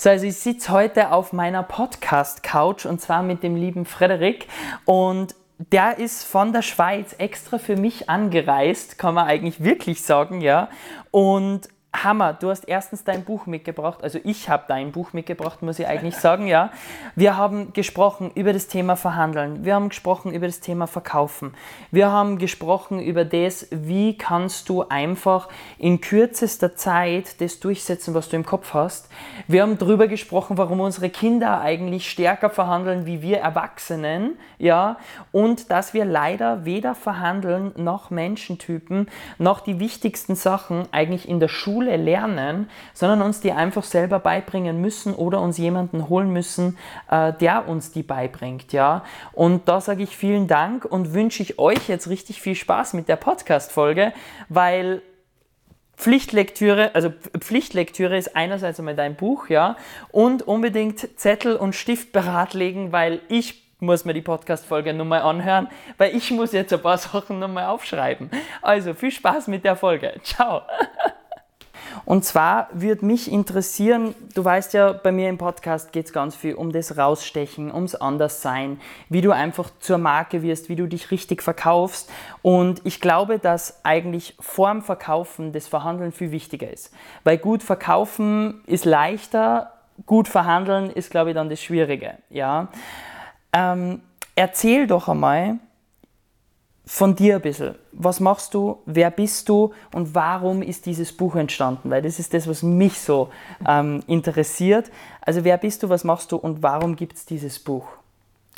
So, also ich sitze heute auf meiner Podcast-Couch und zwar mit dem lieben Frederik und der ist von der Schweiz extra für mich angereist, kann man eigentlich wirklich sagen, ja. Und Hammer, du hast erstens dein Buch mitgebracht, also ich habe dein Buch mitgebracht, muss ich eigentlich sagen, ja. Wir haben gesprochen über das Thema Verhandeln, wir haben gesprochen über das Thema Verkaufen, wir haben gesprochen über das, wie kannst du einfach in kürzester Zeit das durchsetzen, was du im Kopf hast. Wir haben darüber gesprochen, warum unsere Kinder eigentlich stärker verhandeln wie wir Erwachsenen, ja, und dass wir leider weder verhandeln noch Menschentypen noch die wichtigsten Sachen eigentlich in der Schule Schule lernen, sondern uns die einfach selber beibringen müssen oder uns jemanden holen müssen, äh, der uns die beibringt. Ja? Und da sage ich vielen Dank und wünsche ich euch jetzt richtig viel Spaß mit der Podcast-Folge, weil Pflichtlektüre, also Pflichtlektüre ist einerseits einmal dein Buch, ja, und unbedingt Zettel und Stift beratlegen, weil ich muss mir die Podcast-Folge nochmal anhören, weil ich muss jetzt ein paar Sachen nochmal aufschreiben. Also viel Spaß mit der Folge. Ciao. Und zwar würde mich interessieren, du weißt ja, bei mir im Podcast geht es ganz viel um das Rausstechen, ums Anderssein, wie du einfach zur Marke wirst, wie du dich richtig verkaufst. Und ich glaube, dass eigentlich vorm Verkaufen das Verhandeln viel wichtiger ist. Weil gut verkaufen ist leichter, gut verhandeln ist, glaube ich, dann das Schwierige. Ja? Ähm, erzähl doch einmal, von dir ein bisschen. Was machst du? Wer bist du? Und warum ist dieses Buch entstanden? Weil das ist das, was mich so ähm, interessiert. Also wer bist du? Was machst du? Und warum gibt es dieses Buch?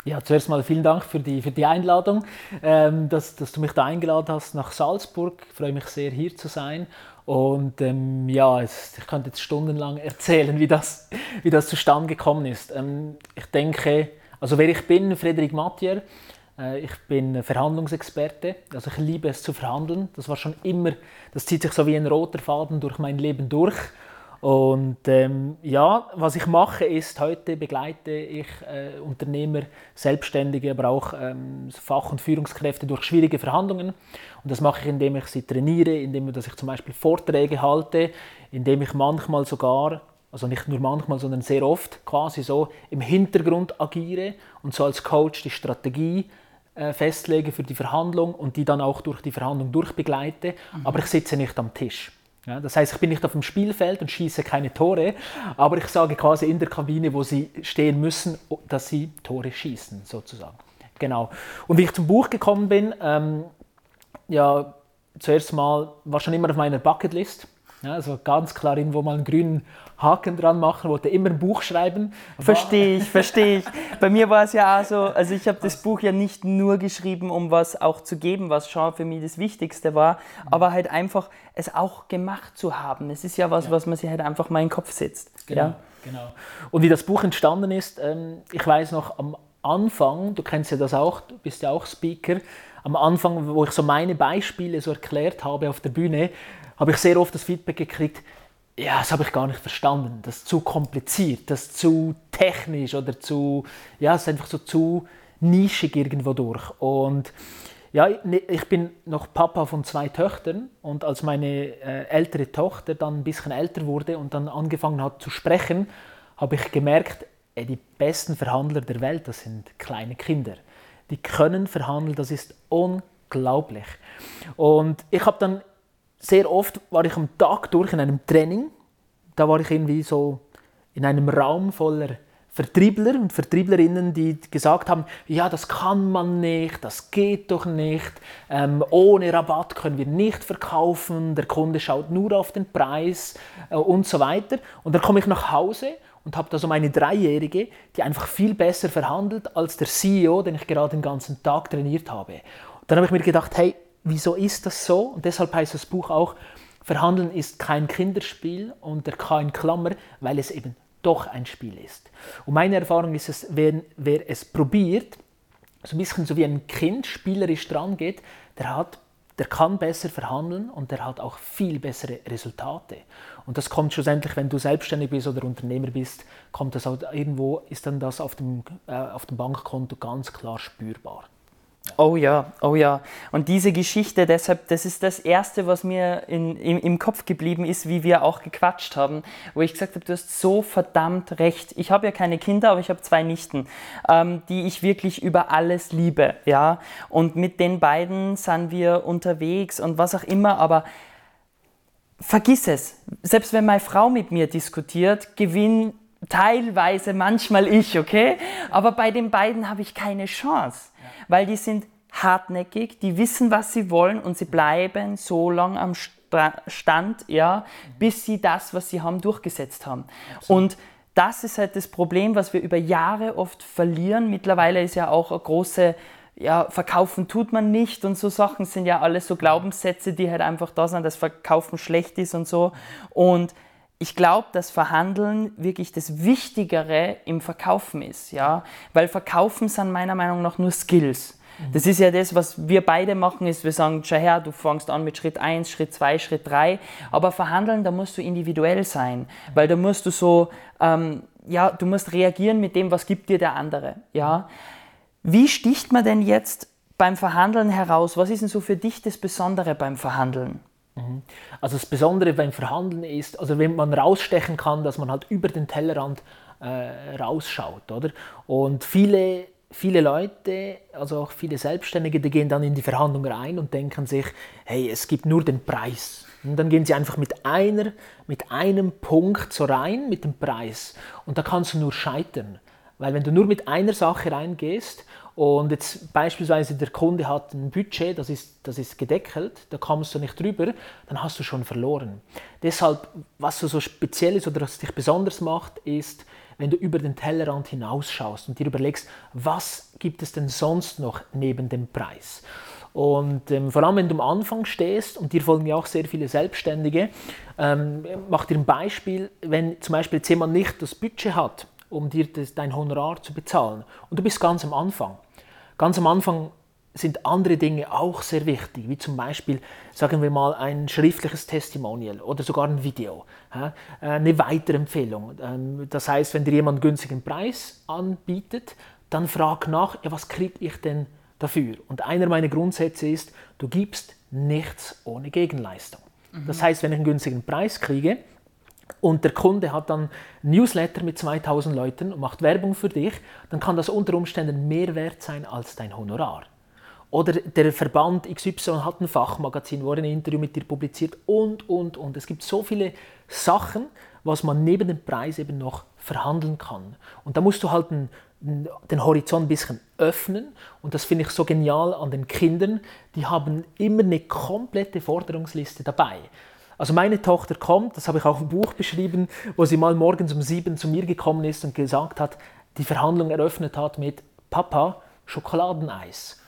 Ja, zuerst mal vielen Dank für die, für die Einladung, ähm, dass, dass du mich da eingeladen hast nach Salzburg. Ich freue mich sehr, hier zu sein. Und ähm, ja, es, ich könnte jetzt stundenlang erzählen, wie das, wie das zustande gekommen ist. Ähm, ich denke, also wer ich bin, Frederik Mattier, ich bin Verhandlungsexperte, also ich liebe es zu verhandeln. Das war schon immer, das zieht sich so wie ein roter Faden durch mein Leben durch. Und ähm, ja, was ich mache ist, heute begleite ich äh, Unternehmer, Selbstständige, aber auch ähm, Fach- und Führungskräfte durch schwierige Verhandlungen. Und das mache ich, indem ich sie trainiere, indem dass ich zum Beispiel Vorträge halte, indem ich manchmal sogar also nicht nur manchmal, sondern sehr oft quasi so im Hintergrund agiere und so als Coach die Strategie äh, festlege für die Verhandlung und die dann auch durch die Verhandlung durchbegleite, mhm. aber ich sitze nicht am Tisch. Ja, das heißt, ich bin nicht auf dem Spielfeld und schieße keine Tore, aber ich sage quasi in der Kabine, wo sie stehen müssen, dass sie Tore schießen, sozusagen. Genau. Und wie ich zum Buch gekommen bin, ähm, ja, zuerst mal war schon immer auf meiner Bucketlist ja, also ganz klar irgendwo mal einen grünen Haken dran machen, wollte immer ein Buch schreiben. Verstehe ich, verstehe ich. Bei mir war es ja auch so, also ich habe das Buch ja nicht nur geschrieben, um was auch zu geben, was schon für mich das Wichtigste war, aber halt einfach es auch gemacht zu haben. Es ist ja was, ja. was man sich halt einfach mal in den Kopf setzt. Genau, ja? genau. Und wie das Buch entstanden ist, ähm, ich weiß noch am Anfang, du kennst ja das auch, du bist ja auch Speaker, am Anfang, wo ich so meine Beispiele so erklärt habe auf der Bühne, habe ich sehr oft das Feedback gekriegt, ja, das habe ich gar nicht verstanden, das ist zu kompliziert, das ist zu technisch oder zu, ja, es ist einfach so zu nischig irgendwo durch. Und ja, ne, ich bin noch Papa von zwei Töchtern und als meine äh, ältere Tochter dann ein bisschen älter wurde und dann angefangen hat zu sprechen, habe ich gemerkt, die besten Verhandler der Welt, das sind kleine Kinder. Die können verhandeln, das ist unglaublich. Und ich habe dann sehr oft war ich am Tag durch in einem Training. Da war ich irgendwie so in einem Raum voller Vertriebler und Vertrieblerinnen, die gesagt haben, ja, das kann man nicht, das geht doch nicht, ähm, ohne Rabatt können wir nicht verkaufen, der Kunde schaut nur auf den Preis äh, und so weiter. Und dann komme ich nach Hause und habe da so meine Dreijährige, die einfach viel besser verhandelt als der CEO, den ich gerade den ganzen Tag trainiert habe. Und dann habe ich mir gedacht, hey, wieso ist das so? Und deshalb heißt das Buch auch, Verhandeln ist kein Kinderspiel unter kein Klammer, weil es eben doch ein Spiel ist. Und meine Erfahrung ist es, wer, wer es probiert, so ein bisschen so wie ein Kind spielerisch dran geht, der hat der kann besser verhandeln und der hat auch viel bessere Resultate. Und das kommt schlussendlich, wenn du selbstständig bist oder Unternehmer bist, kommt das auch irgendwo, ist dann das auf dem, äh, auf dem Bankkonto ganz klar spürbar. Oh ja, oh ja. Und diese Geschichte, deshalb, das ist das Erste, was mir in, im, im Kopf geblieben ist, wie wir auch gequatscht haben, wo ich gesagt habe, du hast so verdammt recht. Ich habe ja keine Kinder, aber ich habe zwei Nichten, ähm, die ich wirklich über alles liebe. Ja? Und mit den beiden sind wir unterwegs und was auch immer, aber vergiss es. Selbst wenn meine Frau mit mir diskutiert, gewinnt teilweise manchmal ich, okay? Aber bei den beiden habe ich keine Chance weil die sind hartnäckig, die wissen, was sie wollen und sie bleiben so lange am Stand, ja, bis sie das, was sie haben, durchgesetzt haben. Absolut. Und das ist halt das Problem, was wir über Jahre oft verlieren. Mittlerweile ist ja auch eine große, ja, verkaufen tut man nicht und so Sachen sind ja alles so Glaubenssätze, die halt einfach da sind, dass Verkaufen schlecht ist und so. Und ich glaube, dass Verhandeln wirklich das Wichtigere im Verkaufen ist, ja, weil Verkaufen sind meiner Meinung nach nur Skills. Mhm. Das ist ja das, was wir beide machen, ist, wir sagen, schau her, du fängst an mit Schritt 1, Schritt 2, Schritt 3, aber Verhandeln, da musst du individuell sein, weil da musst du so, ähm, ja, du musst reagieren mit dem, was gibt dir der andere, ja. Wie sticht man denn jetzt beim Verhandeln heraus? Was ist denn so für dich das Besondere beim Verhandeln? Mhm. Also das Besondere beim Verhandeln ist, also wenn man rausstechen kann, dass man halt über den Tellerrand äh, rausschaut, oder? Und viele, viele Leute, also auch viele Selbstständige, die gehen dann in die Verhandlung rein und denken sich, hey, es gibt nur den Preis. Und dann gehen sie einfach mit einer, mit einem Punkt so rein, mit dem Preis. Und da kannst du nur scheitern. Weil wenn du nur mit einer Sache reingehst und jetzt beispielsweise der Kunde hat ein Budget, das ist, das ist gedeckelt, da kommst du nicht drüber, dann hast du schon verloren. Deshalb, was so speziell ist oder was dich besonders macht, ist, wenn du über den Tellerrand hinausschaust und dir überlegst, was gibt es denn sonst noch neben dem Preis? Und ähm, vor allem, wenn du am Anfang stehst, und dir folgen ja auch sehr viele Selbstständige, ähm, mach dir ein Beispiel, wenn zum Beispiel jetzt jemand nicht das Budget hat, um dir das, dein Honorar zu bezahlen. Und du bist ganz am Anfang. Ganz am Anfang sind andere Dinge auch sehr wichtig, wie zum Beispiel, sagen wir mal, ein schriftliches Testimonial oder sogar ein Video, äh, eine Weiterempfehlung. Ähm, das heißt, wenn dir jemand einen günstigen Preis anbietet, dann frag nach, ja, was kriege ich denn dafür? Und einer meiner Grundsätze ist, du gibst nichts ohne Gegenleistung. Mhm. Das heißt, wenn ich einen günstigen Preis kriege, und der Kunde hat dann Newsletter mit 2000 Leuten und macht Werbung für dich, dann kann das unter Umständen mehr wert sein als dein Honorar. Oder der Verband XY hat ein Fachmagazin, wo er ein Interview mit dir publiziert und, und, und. Es gibt so viele Sachen, was man neben dem Preis eben noch verhandeln kann. Und da musst du halt einen, den Horizont ein bisschen öffnen. Und das finde ich so genial an den Kindern. Die haben immer eine komplette Forderungsliste dabei. Also meine Tochter kommt, das habe ich auch im Buch beschrieben, wo sie mal morgens um sieben zu mir gekommen ist und gesagt hat, die Verhandlung eröffnet hat mit Papa, Schokoladeneis.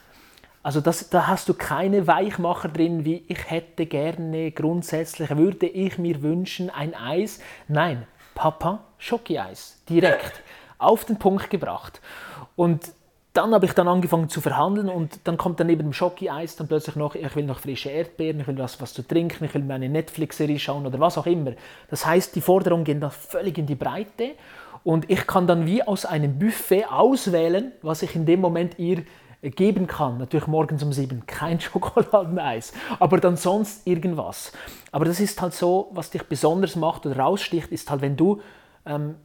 Also das, da hast du keine Weichmacher drin, wie ich hätte gerne, grundsätzlich würde ich mir wünschen ein Eis. Nein, Papa, Schoki-Eis, direkt auf den Punkt gebracht. Und dann habe ich dann angefangen zu verhandeln und dann kommt dann neben dem Schoki-Eis dann plötzlich noch, ich will noch frische Erdbeeren, ich will was, was zu trinken, ich will mir eine Netflix-Serie schauen oder was auch immer. Das heißt, die Forderungen gehen dann völlig in die Breite und ich kann dann wie aus einem Buffet auswählen, was ich in dem Moment ihr geben kann. Natürlich morgens um sieben kein Schokoladeneis, aber dann sonst irgendwas. Aber das ist halt so, was dich besonders macht oder raussticht, ist halt, wenn du ähm,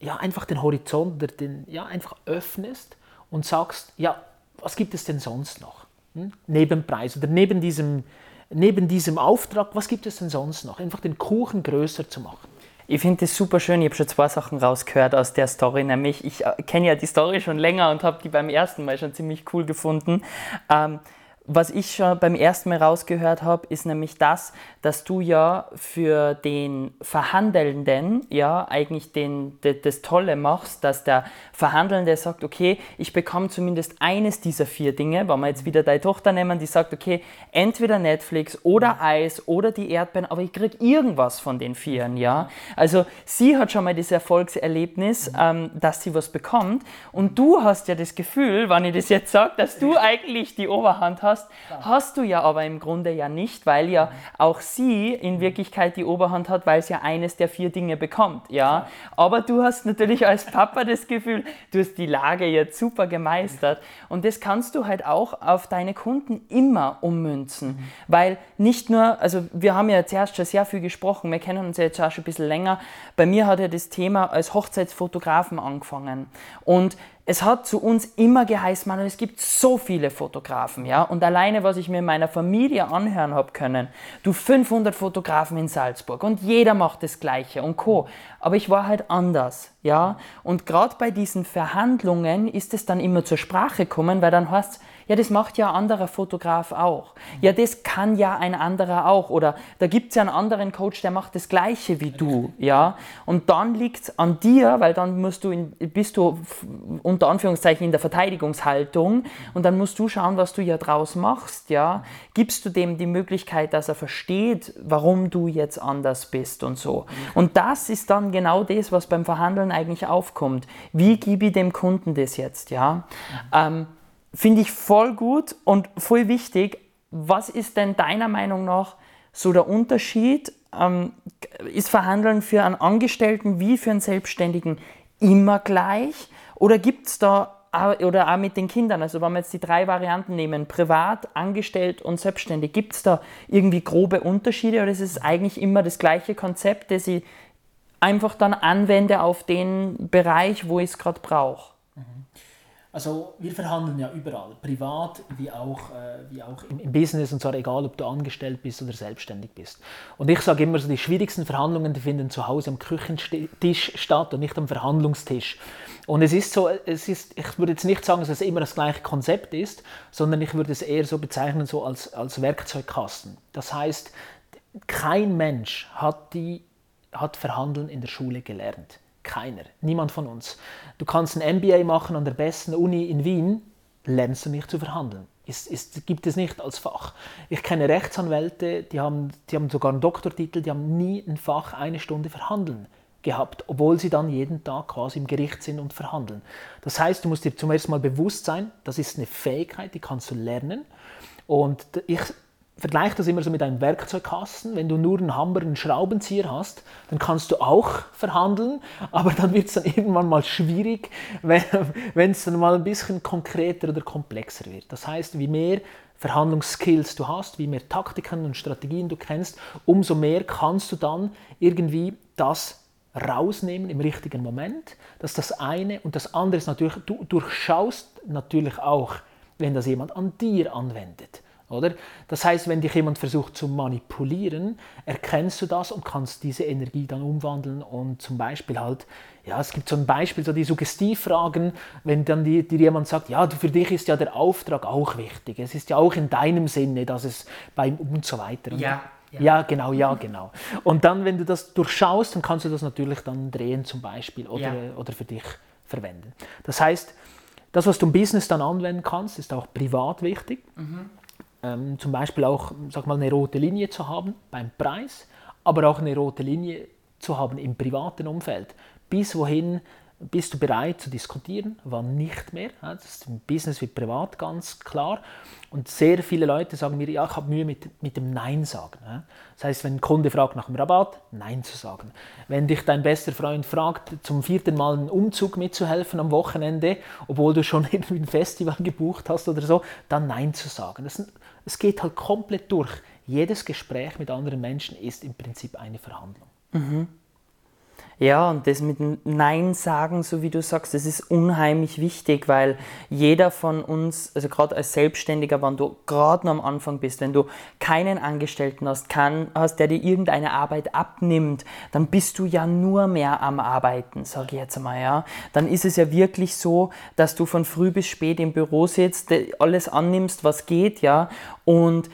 ja, einfach den Horizont den, ja, einfach öffnest und sagst, ja, was gibt es denn sonst noch? Hm? Neben Preis oder neben diesem, neben diesem Auftrag, was gibt es denn sonst noch? Einfach den Kuchen größer zu machen. Ich finde das super schön. Ich habe schon zwei Sachen rausgehört aus der Story. Nämlich, ich äh, kenne ja die Story schon länger und habe die beim ersten Mal schon ziemlich cool gefunden. Ähm, was ich schon beim ersten Mal rausgehört habe, ist nämlich das, dass du ja für den Verhandelnden ja eigentlich den, das Tolle machst, dass der Verhandelnde sagt, okay, ich bekomme zumindest eines dieser vier Dinge, wenn wir jetzt wieder deine Tochter nehmen, die sagt, okay, entweder Netflix oder Eis oder die Erdbeeren, aber ich kriege irgendwas von den vieren, ja. Also sie hat schon mal das Erfolgserlebnis, ähm, dass sie was bekommt. Und du hast ja das Gefühl, wenn ich das jetzt sage, dass du eigentlich die Oberhand hast, hast, hast du ja aber im Grunde ja nicht, weil ja auch sie in Wirklichkeit die Oberhand hat, weil sie ja eines der vier Dinge bekommt, ja. Aber du hast natürlich als Papa das Gefühl, du hast die Lage jetzt super gemeistert und das kannst du halt auch auf deine Kunden immer ummünzen, weil nicht nur, also wir haben ja zuerst schon sehr viel gesprochen, wir kennen uns ja jetzt auch schon ein bisschen länger. Bei mir hat ja das Thema als Hochzeitsfotografen angefangen und es hat zu uns immer geheißen, man, es gibt so viele Fotografen, ja, und alleine, was ich mir in meiner Familie anhören habe können, du 500 Fotografen in Salzburg und jeder macht das Gleiche und Co. Aber ich war halt anders, ja, und gerade bei diesen Verhandlungen ist es dann immer zur Sprache gekommen, weil dann heißt ja, das macht ja ein anderer Fotograf auch. Ja, das kann ja ein anderer auch. Oder da gibt es ja einen anderen Coach, der macht das Gleiche wie du. Ja? Und dann liegt es an dir, weil dann musst du in, bist du unter Anführungszeichen in der Verteidigungshaltung und dann musst du schauen, was du ja draus machst. Ja? Gibst du dem die Möglichkeit, dass er versteht, warum du jetzt anders bist und so. Und das ist dann genau das, was beim Verhandeln eigentlich aufkommt. Wie gebe ich dem Kunden das jetzt? Ja? Ähm, Finde ich voll gut und voll wichtig. Was ist denn deiner Meinung nach so der Unterschied? Ähm, ist Verhandeln für einen Angestellten wie für einen Selbstständigen immer gleich? Oder gibt es da oder auch mit den Kindern, also wenn wir jetzt die drei Varianten nehmen, privat, angestellt und selbstständig, gibt es da irgendwie grobe Unterschiede oder ist es eigentlich immer das gleiche Konzept, das ich einfach dann anwende auf den Bereich, wo ich es gerade brauche? Also wir verhandeln ja überall, privat wie auch, äh, wie auch im, Business und zwar egal, ob du angestellt bist oder selbstständig bist. Und ich sage immer so, die schwierigsten Verhandlungen die finden zu Hause am Küchentisch statt und nicht am Verhandlungstisch. Und es ist so, es ist, ich würde jetzt nicht sagen, dass es immer das gleiche Konzept ist, sondern ich würde es eher so bezeichnen so als, als Werkzeugkasten. Das heißt, kein Mensch hat, die, hat Verhandeln in der Schule gelernt. Keiner, niemand von uns. Du kannst ein MBA machen an der besten Uni in Wien, lernst du nicht zu verhandeln. Ist, ist, gibt es nicht als Fach. Ich kenne Rechtsanwälte, die haben, die haben sogar einen Doktortitel, die haben nie ein Fach eine Stunde verhandeln gehabt, obwohl sie dann jeden Tag quasi im Gericht sind und verhandeln. Das heißt, du musst dir zum ersten Mal bewusst sein, das ist eine Fähigkeit, die kannst du lernen. Und ich vergleiche das immer so mit einem Werkzeugkasten. Wenn du nur einen Hammer, einen Schraubenzieher hast, dann kannst du auch verhandeln, aber dann wird es dann irgendwann mal schwierig, wenn es dann mal ein bisschen konkreter oder komplexer wird. Das heißt, wie mehr Verhandlungsskills du hast, wie mehr Taktiken und Strategien du kennst, umso mehr kannst du dann irgendwie das rausnehmen im richtigen Moment. Das ist das eine. Und das andere ist natürlich, du durchschaust natürlich auch, wenn das jemand an dir anwendet. Oder? Das heißt, wenn dich jemand versucht zu manipulieren, erkennst du das und kannst diese Energie dann umwandeln und zum Beispiel halt, ja, es gibt so ein Beispiel, so die Suggestivfragen, wenn dann dir jemand sagt, ja, für dich ist ja der Auftrag auch wichtig, es ist ja auch in deinem Sinne, dass es beim und so weiter. Ja. Ja. ja, genau, ja, genau. Und dann, wenn du das durchschaust, dann kannst du das natürlich dann drehen zum Beispiel oder, ja. oder für dich verwenden. Das heißt, das, was du im Business dann anwenden kannst, ist auch privat wichtig. Mhm ähm, zum Beispiel auch sag mal, eine rote Linie zu haben beim Preis, aber auch eine rote Linie zu haben im privaten Umfeld. Bis wohin bist du bereit zu diskutieren, wann nicht mehr. Das ist im Business wie privat ganz klar. Und sehr viele Leute sagen mir, ja, ich habe Mühe mit, mit dem Nein sagen. Das heißt, wenn ein Kunde fragt nach dem Rabatt, Nein zu sagen. Wenn dich dein bester Freund fragt, zum vierten Mal einen Umzug mitzuhelfen am Wochenende, obwohl du schon irgendwie ein Festival gebucht hast oder so, dann Nein zu sagen. Es geht halt komplett durch. Jedes Gespräch mit anderen Menschen ist im Prinzip eine Verhandlung. Mhm. Ja, und das mit Nein sagen, so wie du sagst, das ist unheimlich wichtig, weil jeder von uns, also gerade als Selbstständiger, wenn du gerade noch am Anfang bist, wenn du keinen Angestellten hast, kann, hast, der dir irgendeine Arbeit abnimmt, dann bist du ja nur mehr am Arbeiten, sage ich jetzt einmal, ja. Dann ist es ja wirklich so, dass du von früh bis spät im Büro sitzt, alles annimmst, was geht, ja, und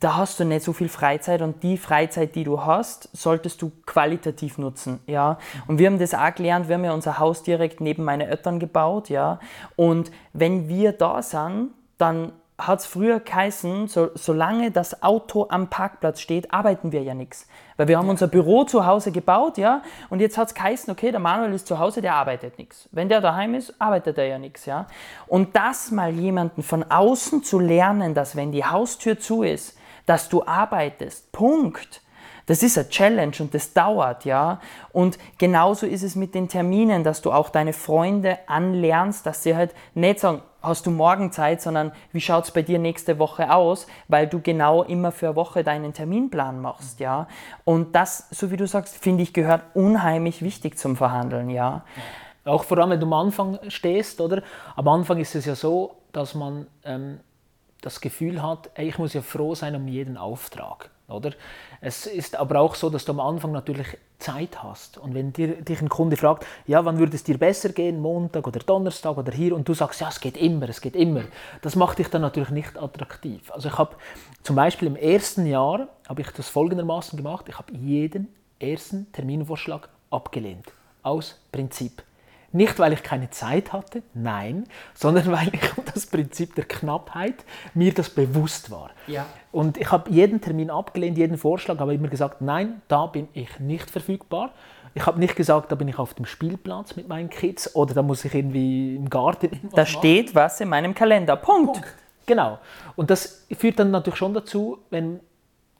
da hast du nicht so viel Freizeit und die Freizeit, die du hast, solltest du qualitativ nutzen, ja. Und wir haben das auch gelernt, wir haben ja unser Haus direkt neben meine Eltern gebaut, ja. Und wenn wir da sind, dann hat es früher geheißen, so, solange das Auto am Parkplatz steht, arbeiten wir ja nichts. Weil wir haben unser Büro zu Hause gebaut, ja, und jetzt hat es geheißen, okay, der Manuel ist zu Hause, der arbeitet nichts. Wenn der daheim ist, arbeitet er ja nichts, ja. Und das mal jemanden von außen zu lernen, dass wenn die Haustür zu ist, dass du arbeitest, Punkt das ist eine Challenge und das dauert, ja. Und genauso ist es mit den Terminen, dass du auch deine Freunde anlernst, dass sie halt nicht sagen, hast du morgen Zeit, sondern wie schaut es bei dir nächste Woche aus, weil du genau immer für eine Woche deinen Terminplan machst, ja. Und das, so wie du sagst, finde ich, gehört unheimlich wichtig zum Verhandeln, ja. Auch vor allem, wenn du am Anfang stehst, oder? Am Anfang ist es ja so, dass man ähm, das Gefühl hat, ich muss ja froh sein um jeden Auftrag. Oder? Es ist aber auch so, dass du am Anfang natürlich Zeit hast. Und wenn dir, dich ein Kunde fragt, ja, wann würde es dir besser gehen, Montag oder Donnerstag oder hier, und du sagst, ja, es geht immer, es geht immer, das macht dich dann natürlich nicht attraktiv. Also ich habe zum Beispiel im ersten Jahr, habe ich das folgendermaßen gemacht, ich habe jeden ersten Terminvorschlag abgelehnt. Aus Prinzip. Nicht, weil ich keine Zeit hatte, nein, sondern weil ich das Prinzip der Knappheit mir das bewusst war. Ja. Und ich habe jeden Termin abgelehnt, jeden Vorschlag, habe immer gesagt, nein, da bin ich nicht verfügbar. Ich habe nicht gesagt, da bin ich auf dem Spielplatz mit meinen Kids oder da muss ich irgendwie im Garten. Da steht was in meinem Kalender. Punkt. Punkt. Genau. Und das führt dann natürlich schon dazu, wenn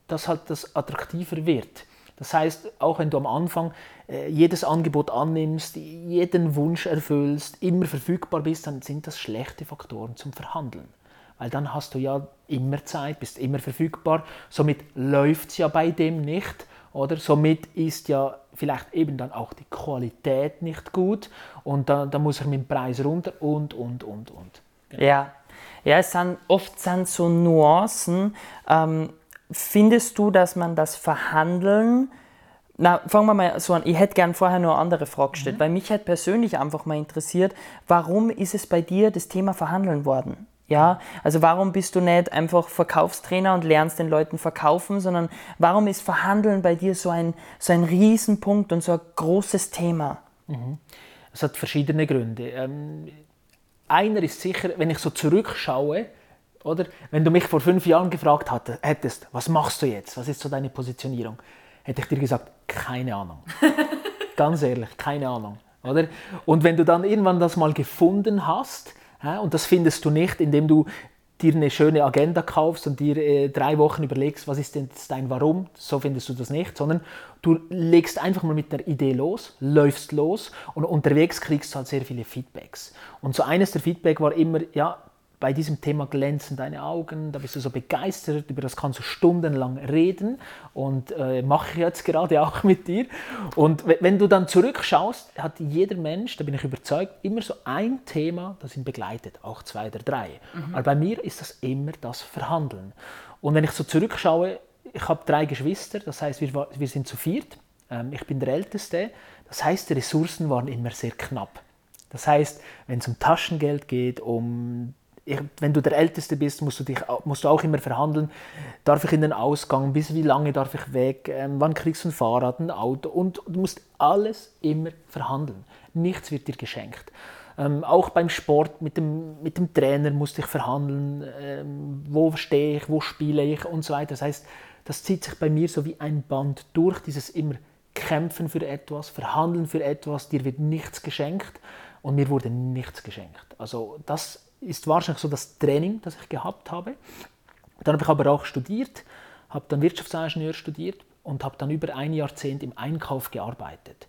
das halt das attraktiver wird. Das heißt, auch wenn du am Anfang äh, jedes Angebot annimmst, jeden Wunsch erfüllst, immer verfügbar bist, dann sind das schlechte Faktoren zum Verhandeln. Weil dann hast du ja immer Zeit, bist immer verfügbar. Somit läuft es ja bei dem nicht. Oder somit ist ja vielleicht eben dann auch die Qualität nicht gut und da, da muss ich mit dem Preis runter und, und, und, und. Genau. Ja. ja, es sind oft sind so Nuancen, ähm, Findest du, dass man das Verhandeln, na, fangen wir mal so an, ich hätte gern vorher nur eine andere Frage gestellt, mhm. weil mich hätte persönlich einfach mal interessiert, warum ist es bei dir das Thema Verhandeln worden? Ja, also warum bist du nicht einfach Verkaufstrainer und lernst den Leuten verkaufen, sondern warum ist Verhandeln bei dir so ein, so ein Riesenpunkt und so ein großes Thema? Mhm. Es hat verschiedene Gründe. Ähm, einer ist sicher, wenn ich so zurückschaue, oder? Wenn du mich vor fünf Jahren gefragt hättest, was machst du jetzt? Was ist so deine Positionierung? Hätte ich dir gesagt, keine Ahnung. Ganz ehrlich, keine Ahnung. Oder? Und wenn du dann irgendwann das mal gefunden hast, und das findest du nicht, indem du dir eine schöne Agenda kaufst und dir äh, drei Wochen überlegst, was ist denn dein Warum, so findest du das nicht, sondern du legst einfach mal mit der Idee los, läufst los und unterwegs kriegst du halt sehr viele Feedbacks. Und so eines der Feedback war immer, ja, bei diesem Thema glänzen deine Augen, da bist du so begeistert, über das kannst du stundenlang reden und äh, mache ich jetzt gerade auch mit dir. Und wenn du dann zurückschaust, hat jeder Mensch, da bin ich überzeugt, immer so ein Thema, das ihn begleitet, auch zwei oder drei. Mhm. Aber bei mir ist das immer das Verhandeln. Und wenn ich so zurückschaue, ich habe drei Geschwister, das heißt, wir, wir sind zu viert, ähm, ich bin der Älteste, das heißt, die Ressourcen waren immer sehr knapp. Das heißt, wenn es um Taschengeld geht, um ich, wenn du der Älteste bist, musst du, dich, musst du auch immer verhandeln, darf ich in den Ausgang, bis wie lange darf ich weg, ähm, wann kriegst du ein Fahrrad, ein Auto und du musst alles immer verhandeln. Nichts wird dir geschenkt. Ähm, auch beim Sport mit dem, mit dem Trainer musste ich verhandeln, ähm, wo stehe ich, wo spiele ich und so weiter. Das heißt, das zieht sich bei mir so wie ein Band durch, dieses immer Kämpfen für etwas, Verhandeln für etwas, dir wird nichts geschenkt und mir wurde nichts geschenkt. Also das ist wahrscheinlich so das Training, das ich gehabt habe. Dann habe ich aber auch studiert, habe dann Wirtschaftsingenieur studiert und habe dann über ein Jahrzehnt im Einkauf gearbeitet.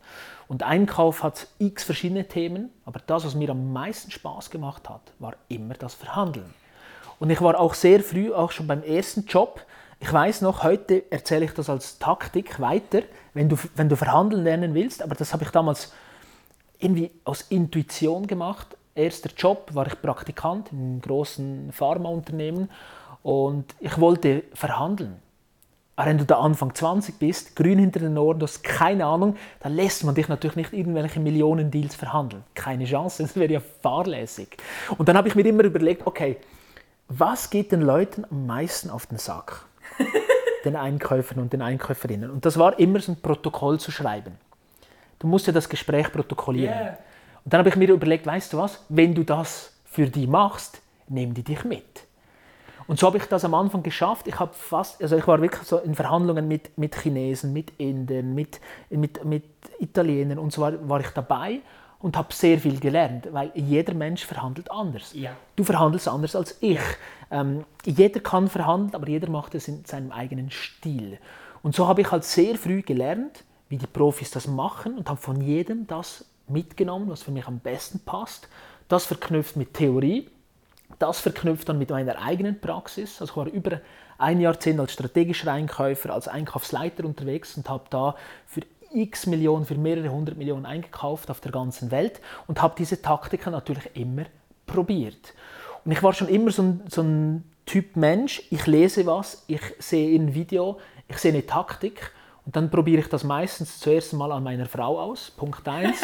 Und Einkauf hat x verschiedene Themen, aber das, was mir am meisten Spaß gemacht hat, war immer das Verhandeln. Und ich war auch sehr früh, auch schon beim ersten Job, ich weiß noch, heute erzähle ich das als Taktik weiter, wenn du, wenn du verhandeln lernen willst, aber das habe ich damals irgendwie aus Intuition gemacht erster Job war ich Praktikant in einem großen Pharmaunternehmen und ich wollte verhandeln. Aber wenn du da Anfang 20 bist, grün hinter den Ohren, du hast keine Ahnung, dann lässt man dich natürlich nicht irgendwelche Millionen-Deals verhandeln. Keine Chance, das wäre ja fahrlässig. Und dann habe ich mir immer überlegt, okay, was geht den Leuten am meisten auf den Sack? den Einkäufern und den Einkäuferinnen. Und das war immer so ein Protokoll zu schreiben. Du musst ja das Gespräch protokollieren. Yeah. Und dann habe ich mir überlegt, weißt du was, wenn du das für die machst, nehmen die dich mit. Und so habe ich das am Anfang geschafft. Ich, habe fast, also ich war wirklich so in Verhandlungen mit, mit Chinesen, mit Indern, mit, mit, mit Italienern und so war, war ich dabei und habe sehr viel gelernt, weil jeder Mensch verhandelt anders. Ja. Du verhandelst anders als ich. Ähm, jeder kann verhandeln, aber jeder macht es in seinem eigenen Stil. Und so habe ich halt sehr früh gelernt, wie die Profis das machen und habe von jedem das mitgenommen, was für mich am besten passt. Das verknüpft mit Theorie, das verknüpft dann mit meiner eigenen Praxis. Also ich war über ein Jahrzehnt als strategischer Einkäufer, als Einkaufsleiter unterwegs und habe da für x Millionen, für mehrere hundert Millionen eingekauft auf der ganzen Welt und habe diese Taktiken natürlich immer probiert. Und ich war schon immer so ein, so ein Typ Mensch, ich lese was, ich sehe ein Video, ich sehe eine Taktik und dann probiere ich das meistens zuerst mal an meiner Frau aus, Punkt 1.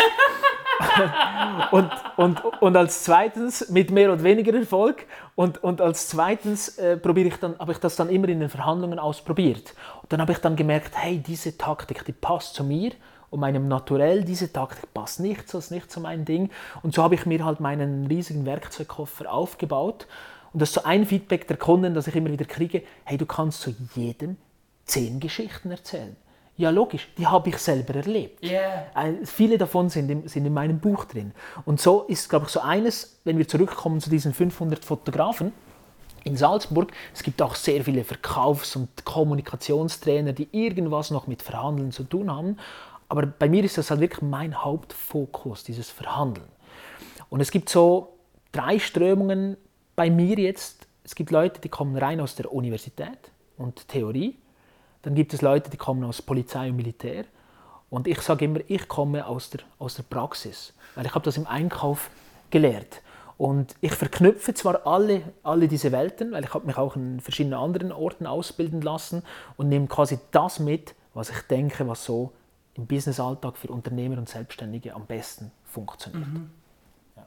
und, und, und als zweitens mit mehr oder weniger Erfolg und, und als zweitens äh, probiere ich dann, habe ich das dann immer in den Verhandlungen ausprobiert. Und dann habe ich dann gemerkt, hey, diese Taktik, die passt zu mir und meinem Naturell, diese Taktik passt nicht, das ist nicht so mein Ding. Und so habe ich mir halt meinen riesigen Werkzeugkoffer aufgebaut. Und das ist so ein Feedback der Kunden, das ich immer wieder kriege, hey, du kannst zu jedem zehn Geschichten erzählen. Ja, logisch, die habe ich selber erlebt. Yeah. Äh, viele davon sind in, sind in meinem Buch drin. Und so ist, glaube ich, so eines, wenn wir zurückkommen zu diesen 500 Fotografen in Salzburg, es gibt auch sehr viele Verkaufs- und Kommunikationstrainer, die irgendwas noch mit Verhandeln zu tun haben. Aber bei mir ist das halt wirklich mein Hauptfokus, dieses Verhandeln. Und es gibt so drei Strömungen bei mir jetzt. Es gibt Leute, die kommen rein aus der Universität und Theorie dann gibt es Leute, die kommen aus Polizei und Militär. Und ich sage immer, ich komme aus der, aus der Praxis, weil ich habe das im Einkauf gelehrt. Und ich verknüpfe zwar alle, alle diese Welten, weil ich habe mich auch in verschiedenen anderen Orten ausbilden lassen und nehme quasi das mit, was ich denke, was so im Businessalltag für Unternehmer und Selbstständige am besten funktioniert. Mhm. Ja.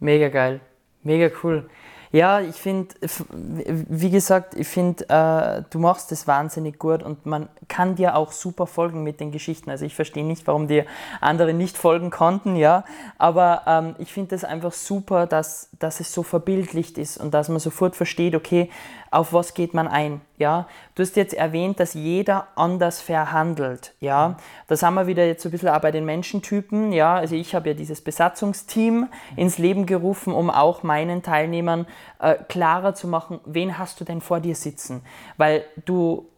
Mega geil, mega cool. Ja, ich finde, wie gesagt, ich finde, äh, du machst das wahnsinnig gut und man kann dir auch super folgen mit den Geschichten. Also ich verstehe nicht, warum dir andere nicht folgen konnten, ja. Aber ähm, ich finde es einfach super, dass, dass es so verbildlicht ist und dass man sofort versteht, okay, auf was geht man ein? Ja, du hast jetzt erwähnt, dass jeder anders verhandelt. Ja, da sind wir wieder jetzt so ein bisschen auch bei den Menschentypen. Ja, also ich habe ja dieses Besatzungsteam ins Leben gerufen, um auch meinen Teilnehmern äh, klarer zu machen, wen hast du denn vor dir sitzen? Weil du,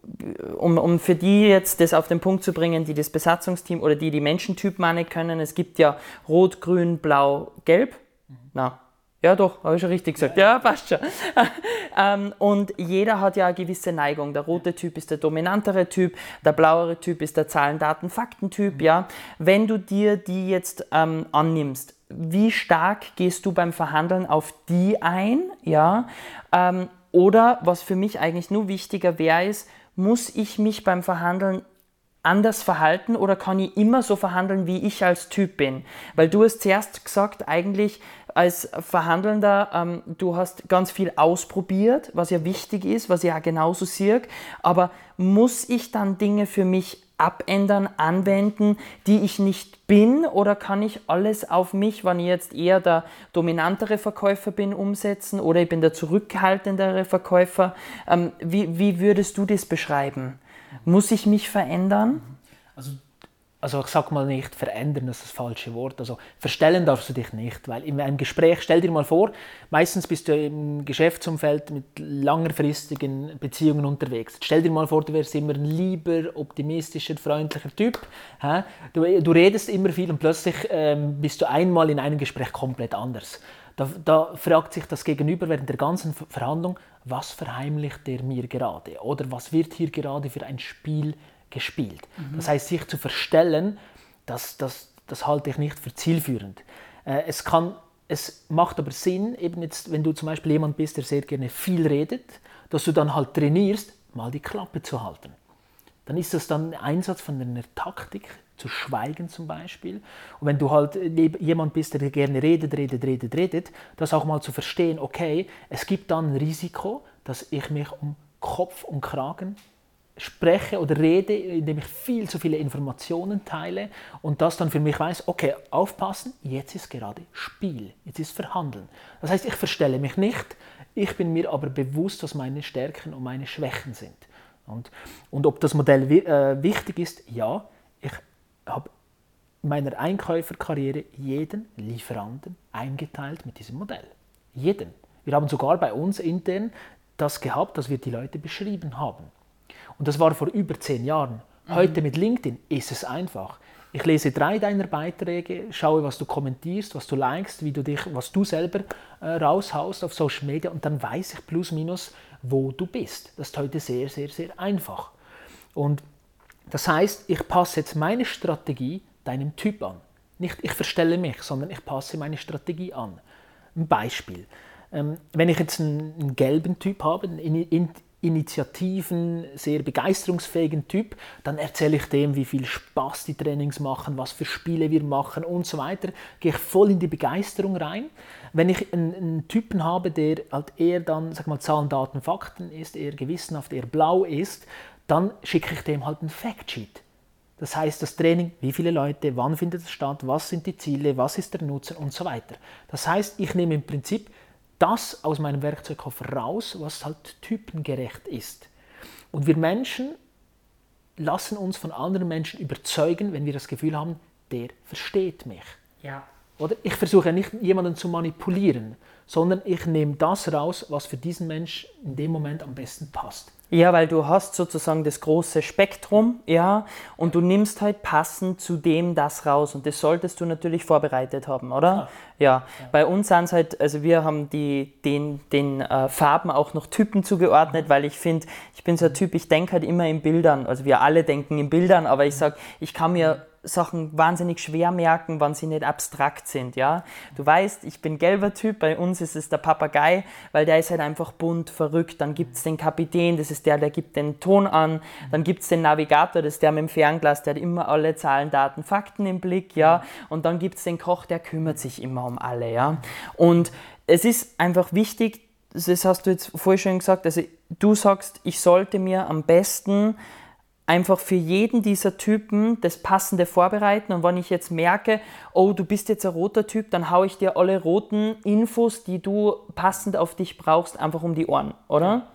um, um für die jetzt das auf den Punkt zu bringen, die das Besatzungsteam oder die die Menschentypen nicht können, es gibt ja Rot, Grün, Blau, Gelb. Na, ja, doch, habe ich schon richtig gesagt. Ja, passt schon. ähm, und jeder hat ja eine gewisse Neigung. Der rote Typ ist der dominantere Typ, der blauere Typ ist der Zahlen, Daten, Fakten-Typ. Mhm. Ja. Wenn du dir die jetzt ähm, annimmst, wie stark gehst du beim Verhandeln auf die ein? Ja. Ähm, oder was für mich eigentlich nur wichtiger wäre, ist, muss ich mich beim Verhandeln anders verhalten oder kann ich immer so verhandeln, wie ich als Typ bin? Weil du hast zuerst gesagt, eigentlich als Verhandelnder, ähm, du hast ganz viel ausprobiert, was ja wichtig ist, was ich ja genauso sehe, aber muss ich dann Dinge für mich abändern, anwenden, die ich nicht bin oder kann ich alles auf mich, wenn ich jetzt eher der dominantere Verkäufer bin, umsetzen oder ich bin der zurückhaltendere Verkäufer? Ähm, wie, wie würdest du das beschreiben? Muss ich mich verändern? Also also ich sage mal nicht verändern, das ist das falsche Wort. Also verstellen darfst du dich nicht, weil in einem Gespräch, stell dir mal vor, meistens bist du im Geschäftsumfeld mit langfristigen Beziehungen unterwegs. Stell dir mal vor, du wärst immer ein lieber, optimistischer, freundlicher Typ. Du, du redest immer viel und plötzlich ähm, bist du einmal in einem Gespräch komplett anders. Da, da, fragt sich das Gegenüber während der ganzen Verhandlung, was verheimlicht der mir gerade? Oder was wird hier gerade für ein Spiel gespielt. Mhm. Das heißt, sich zu verstellen, das, das, das halte ich nicht für zielführend. Äh, es, kann, es macht aber Sinn, eben jetzt, wenn du zum Beispiel jemand bist, der sehr gerne viel redet, dass du dann halt trainierst, mal die Klappe zu halten. Dann ist das dann ein Einsatz von einer Taktik, zu schweigen zum Beispiel. Und wenn du halt jemand bist, der gerne redet, redet, redet, redet, das auch mal zu verstehen, okay, es gibt dann ein Risiko, dass ich mich um Kopf und Kragen spreche oder rede, indem ich viel zu viele Informationen teile und das dann für mich weiß, okay, aufpassen, jetzt ist gerade Spiel, jetzt ist Verhandeln. Das heißt, ich verstelle mich nicht, ich bin mir aber bewusst, was meine Stärken und meine Schwächen sind. Und, und ob das Modell äh, wichtig ist, ja, ich habe in meiner Einkäuferkarriere jeden Lieferanten eingeteilt mit diesem Modell. Jeden. Wir haben sogar bei uns intern das gehabt, dass wir die Leute beschrieben haben. Und das war vor über zehn Jahren. Mhm. Heute mit LinkedIn ist es einfach. Ich lese drei deiner Beiträge, schaue, was du kommentierst, was du likest, wie du dich, was du selber äh, raushaust auf Social Media und dann weiß ich plus minus, wo du bist. Das ist heute sehr, sehr, sehr einfach. Und das heißt, ich passe jetzt meine Strategie deinem Typ an. Nicht ich verstelle mich, sondern ich passe meine Strategie an. Ein Beispiel. Ähm, wenn ich jetzt einen, gelben Typ habe, einen Initiativen, sehr begeisterungsfähigen Typ, dann erzähle ich dem, wie viel Spaß die Trainings machen, was für Spiele wir machen und so weiter. Gehe ich voll in die Begeisterung rein. Wenn ich einen, einen Typen habe, der halt eher dann, sag mal, Zahlen, Daten, Fakten ist, eher gewissenhaft, eher blau ist, dann schicke ich dem halt ein Factsheet. Das heißt, das Training, wie viele Leute, wann findet es statt, was sind die Ziele, was ist der Nutzen und so weiter. Das heißt, ich nehme im Prinzip das aus meinem Werkzeugkoffer raus, was halt typengerecht ist. Und wir Menschen lassen uns von anderen Menschen überzeugen, wenn wir das Gefühl haben, der versteht mich. Ja. Oder? Ich versuche nicht jemanden zu manipulieren, sondern ich nehme das raus, was für diesen Mensch in dem Moment am besten passt. Ja, weil du hast sozusagen das große Spektrum, ja, und du nimmst halt passend zu dem das raus. Und das solltest du natürlich vorbereitet haben, oder? Ja, ja. bei uns sind es halt, also wir haben die, den, den äh, Farben auch noch Typen zugeordnet, weil ich finde, ich bin so ein Typ, ich denke halt immer in Bildern, also wir alle denken in Bildern, aber ich sage, ich kann mir Sachen wahnsinnig schwer merken, wenn sie nicht abstrakt sind. Ja? Du weißt, ich bin gelber Typ, bei uns ist es der Papagei, weil der ist halt einfach bunt, verrückt. Dann gibt es den Kapitän, das ist der, der gibt den Ton an. Dann gibt es den Navigator, das ist der mit dem Fernglas, der hat immer alle Zahlen, Daten, Fakten im Blick. Ja? Und dann gibt es den Koch, der kümmert sich immer um alle. Ja? Und es ist einfach wichtig, das hast du jetzt vorhin schon gesagt, also du sagst, ich sollte mir am besten einfach für jeden dieser Typen das Passende vorbereiten. Und wenn ich jetzt merke, oh, du bist jetzt ein roter Typ, dann haue ich dir alle roten Infos, die du passend auf dich brauchst, einfach um die Ohren, oder?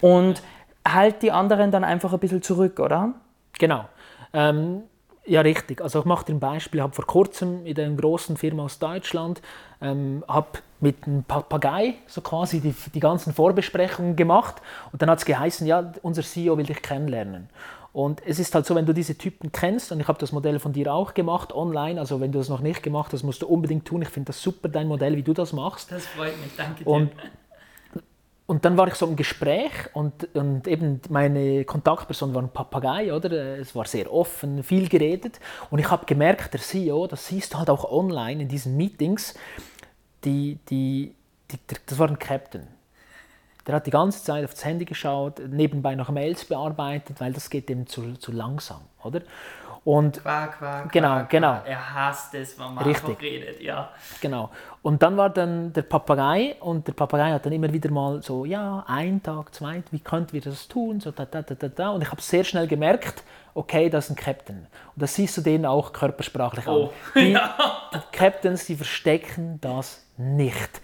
Und halt die anderen dann einfach ein bisschen zurück, oder? Genau. Ähm, ja, richtig. Also ich mache dir ein Beispiel. Ich habe vor kurzem in einer großen Firma aus Deutschland ähm, habe mit einem Papagei so quasi die, die ganzen Vorbesprechungen gemacht und dann hat es geheißen, ja, unser CEO will dich kennenlernen. Und es ist halt so, wenn du diese Typen kennst, und ich habe das Modell von dir auch gemacht, online, also wenn du das noch nicht gemacht hast, musst du unbedingt tun. Ich finde das super, dein Modell, wie du das machst. Das freut mich, danke dir. Und, und dann war ich so im Gespräch und, und eben meine Kontaktperson war ein Papagei, oder? Es war sehr offen, viel geredet. Und ich habe gemerkt, der CEO, das siehst du halt auch online in diesen Meetings, die, die, die, das war ein Captain. Der hat die ganze Zeit auf das Handy geschaut, nebenbei noch Mails bearbeitet, weil das geht ihm zu, zu langsam, oder? Und quack, quack, genau, quack, genau. Er hasst es, wenn man Richtig. redet, ja. Genau. Und dann war dann der Papagei und der Papagei hat dann immer wieder mal so, ja, ein Tag, zwei, wie könnten wir das tun? So, da, da, da, da, da. Und ich habe sehr schnell gemerkt, okay, das ist ein Captain. Und das siehst du denen auch körpersprachlich oh. an. Die, ja. die Captains, die verstecken das nicht.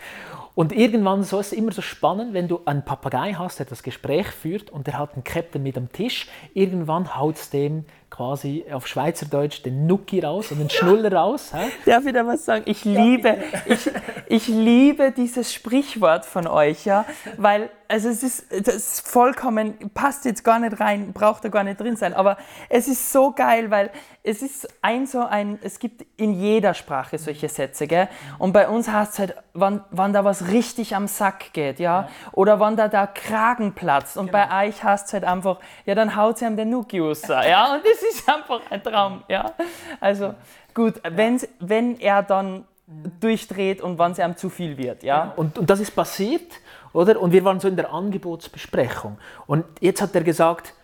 Und irgendwann so ist es immer so spannend, wenn du einen Papagei hast, der das Gespräch führt und der hat einen Captain mit am Tisch. Irgendwann haut es dem quasi auf Schweizerdeutsch den Nuki raus und den Schnuller raus. Hä? Darf ich da was sagen? Ich liebe, ich, ich liebe dieses Sprichwort von euch, ja, weil also es ist, das ist vollkommen, passt jetzt gar nicht rein, braucht da gar nicht drin sein, aber es ist so geil, weil es ist ein so ein, es gibt in jeder Sprache solche Sätze, gell? Und bei uns heißt es halt, wann, wann da was richtig am Sack geht, ja, oder wann da der Kragen platzt. Und genau. bei euch heißt es halt einfach, ja, dann haut sie ihm den Nuki raus, ja, und das ist einfach ein Traum, ja. Also gut, wenn, wenn er dann durchdreht und wann es einem zu viel wird, ja. Und, und das ist passiert oder? Und wir waren so in der Angebotsbesprechung. Und jetzt hat er gesagt,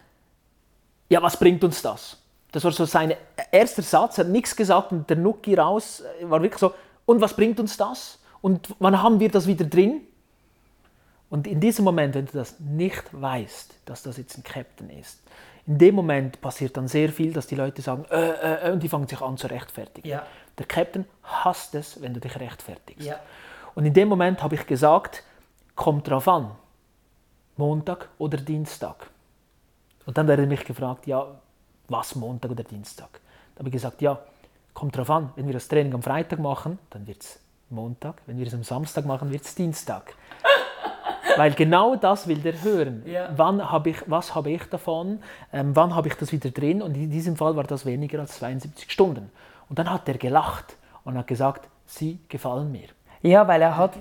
ja, was bringt uns das? Das war so sein erster Satz, er hat nichts gesagt und der Nuki raus war wirklich so, und was bringt uns das? Und wann haben wir das wieder drin? Und in diesem Moment, wenn du das nicht weißt, dass das jetzt ein Captain ist, In dem Moment passiert dann sehr viel, dass die Leute sagen, äh, äh, äh und die fangen sich an zu rechtfertigen. Ja. Der Captain hasst es, wenn du dich rechtfertigst. Ja. Und in dem Moment habe ich gesagt, kommt drauf an, Montag oder Dienstag. Und dann wurde mich gefragt, ja, was Montag oder Dienstag? Da habe ich gesagt, ja, kommt drauf an, wenn wir das Training am Freitag machen, dann wird es Montag, wenn wir es am Samstag machen, wird es Dienstag. Weil genau das will der hören. Ja. Wann hab ich, was habe ich davon? Ähm, wann habe ich das wieder drin? Und in diesem Fall war das weniger als 72 Stunden. Und dann hat er gelacht und hat gesagt, Sie gefallen mir. Ja, weil er hat,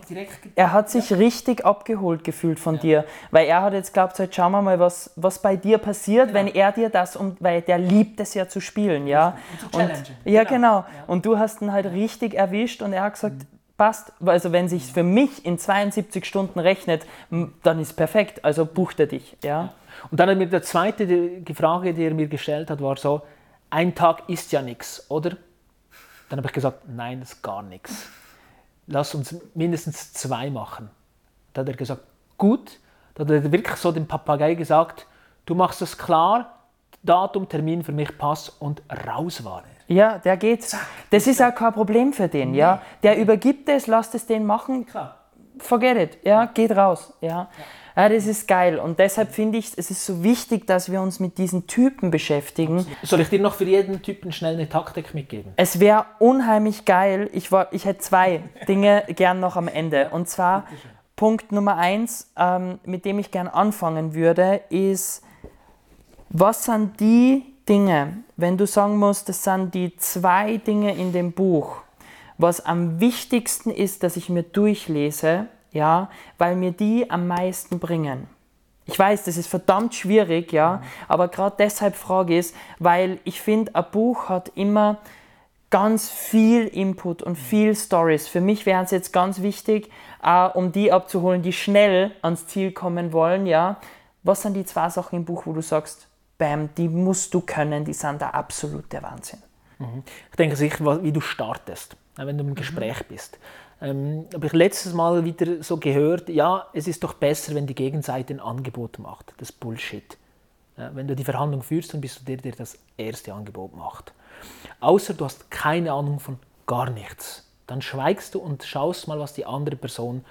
er hat sich ja. richtig abgeholt gefühlt von ja. dir. Weil er hat jetzt glaubt, so, schauen wir mal, was, was bei dir passiert, genau. wenn er dir das, um, weil der liebt es ja zu spielen, ja. Und, und ja, genau. genau. Und du hast ihn halt richtig erwischt und er hat gesagt, mhm. Passt. Also wenn sich für mich in 72 Stunden rechnet, dann ist perfekt. Also bucht er dich, ja. Und dann mit der zweite die Frage, die er mir gestellt hat, war so, ein Tag ist ja nichts, oder? Dann habe ich gesagt, nein, das ist gar nichts lass uns mindestens zwei machen. Da hat er gesagt, gut. Da hat er wirklich so dem Papagei gesagt, du machst es klar, Datum, Termin für mich passt und raus war er. Ja, der geht. Das ist auch kein Problem für den, ja. Der übergibt es, lasst es den machen. Klar. Forget it, ja, geht raus, ja. ja. Das ist geil. Und deshalb finde ich, es ist so wichtig, dass wir uns mit diesen Typen beschäftigen. Soll ich dir noch für jeden Typen schnell eine Taktik mitgeben? Es wäre unheimlich geil. Ich, war, ich hätte zwei Dinge gern noch am Ende. Und zwar Punkt Nummer eins, ähm, mit dem ich gern anfangen würde, ist, was sind die Dinge, wenn du sagen musst, das sind die zwei Dinge in dem Buch, was am wichtigsten ist, dass ich mir durchlese, ja, weil mir die am meisten bringen. Ich weiß, das ist verdammt schwierig, ja, aber gerade deshalb frage ich es, weil ich finde, ein Buch hat immer ganz viel Input und viel Stories. Für mich wären es jetzt ganz wichtig, äh, um die abzuholen, die schnell ans Ziel kommen wollen, ja. Was sind die zwei Sachen im Buch, wo du sagst, bam, die musst du können, die sind der absolute Wahnsinn? Mhm. Ich denke sicher, wie du startest, wenn du im Gespräch mhm. bist. Ähm, habe ich letztes Mal wieder so gehört, ja, es ist doch besser, wenn die Gegenseite ein Angebot macht. Das ist Bullshit. Ja, wenn du die Verhandlung führst, dann bist du der, der das erste Angebot macht. Außer du hast keine Ahnung von gar nichts. Dann schweigst du und schaust mal, was die andere Person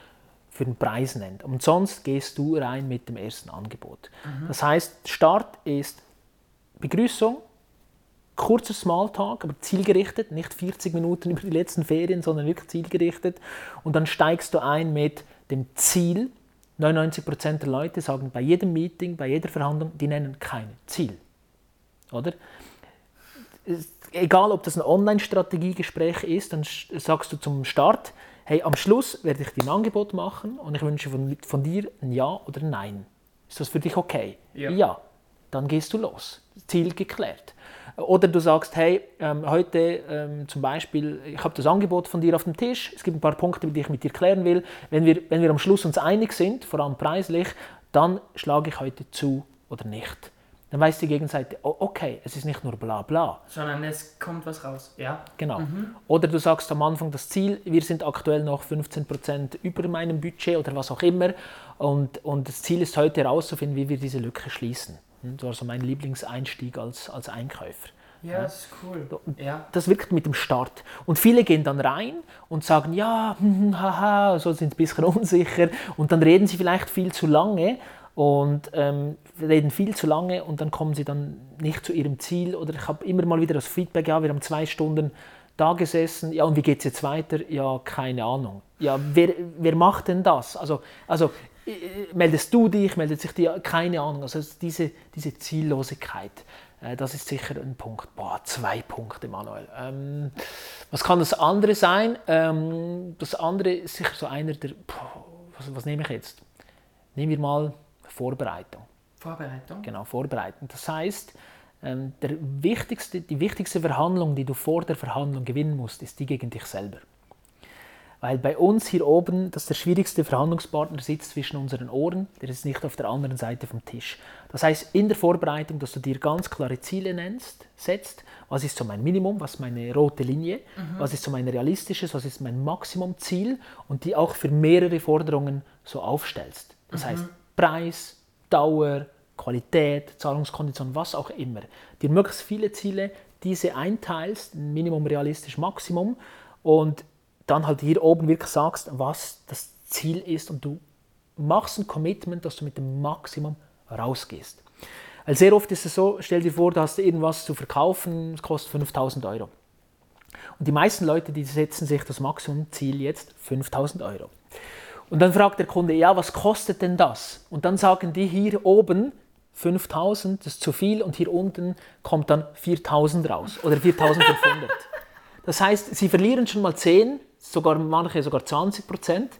für den Preis nennt. Und sonst gehst du rein mit dem ersten Angebot. Mhm. Das heißt, Start ist Begrüßung, kurzer Smalltalk, aber zielgerichtet, nicht 40 Minuten über die letzten Ferien, sondern wirklich zielgerichtet. Und dann steigst du ein mit dem Ziel. 99% der Leute sagen bei jedem Meeting, bei jeder Verhandlung, die nennen kein Ziel. Oder? Egal, ob das ein Online-Strategiegespräch ist, dann sagst du zum Start, hey, am Schluss werde ich dir ein Angebot machen und ich wünsche von, von dir ein Ja oder ein Nein. Ist das für dich okay? Ja. ja. Dann gehst du los. Ziel geklärt. Oder du sagst, hey, ähm, heute ähm, zum Beispiel, ich habe das Angebot von dir auf dem Tisch, es gibt ein paar Punkte, die ich mit dir klären will. Wenn wir, wenn wir am Schluss uns einig sind, vor allem preislich, dann schlage ich heute zu oder nicht. Dann weiß die Gegenseite, oh, okay, es ist nicht nur bla bla. Sondern es kommt was raus, ja. Genau. Mhm. Oder du sagst am Anfang das Ziel, wir sind aktuell noch 15% über meinem Budget oder was auch immer und, und das Ziel ist heute herauszufinden, wie wir diese Lücke schließen. Das war so mein Lieblingseinstieg als, als Einkäufer. Ja, das ist cool. Ja. Das wirkt mit dem Start. Und viele gehen dann rein und sagen, ja, hm, hm, haha, so sind ein bisschen unsicher. Und dann reden sie vielleicht viel zu lange und ähm, reden viel zu lange und dann kommen sie dann nicht zu ihrem Ziel. Oder ich habe immer mal wieder das Feedback, ja, wir haben zwei Stunden da gesessen, ja, und wie geht es jetzt weiter? Ja, keine Ahnung. Ja, wer, wer macht denn das? Also, also meldest du dich, meldet sich die, keine Ahnung. Also diese, diese Ziellosigkeit, äh, das ist sicher ein Punkt. Boah, zwei Punkte, Manuel. Ähm, was kann das andere sein? Ähm, das andere ist sicher so einer der, boah, was, was nehme ich jetzt? Nehmen wir mal Vorbereitung. Vorbereitung? Genau, Vorbereitung. Das heißt, ähm, der wichtigste, die wichtigste Verhandlung, die du vor der Verhandlung gewinnen musst, ist die gegen dich selber. Weil bei uns hier oben, dass der schwierigste Verhandlungspartner sitzt zwischen unseren Ohren, der ist nicht auf der anderen Seite vom Tisch. Das heißt, in der Vorbereitung, dass du dir ganz klare Ziele nennst, setzt, was ist so mein Minimum, was ist meine rote Linie, mhm. was ist so mein realistisches, was ist mein Maximumziel und die auch für mehrere Forderungen so aufstellst. Das mhm. heißt, Preis, Dauer, Qualität, Zahlungskondition, was auch immer, dir möglichst viele Ziele, diese einteilst, Minimum realistisch, Maximum, und dann halt hier oben wirklich sagst, was das Ziel ist und du machst ein Commitment, dass du mit dem Maximum rausgehst. Weil sehr oft ist es so, stell dir vor, du hast irgendwas zu verkaufen, es kostet 5000 Euro. Und die meisten Leute, die setzen sich das Maximumziel jetzt 5000 Euro. Und dann fragt der Kunde, ja, was kostet denn das? Und dann sagen die hier oben 5000, das ist zu viel, und hier unten kommt dann 4000 raus oder 4500. Das heißt, sie verlieren schon mal 10, sogar manche sogar 20 Prozent,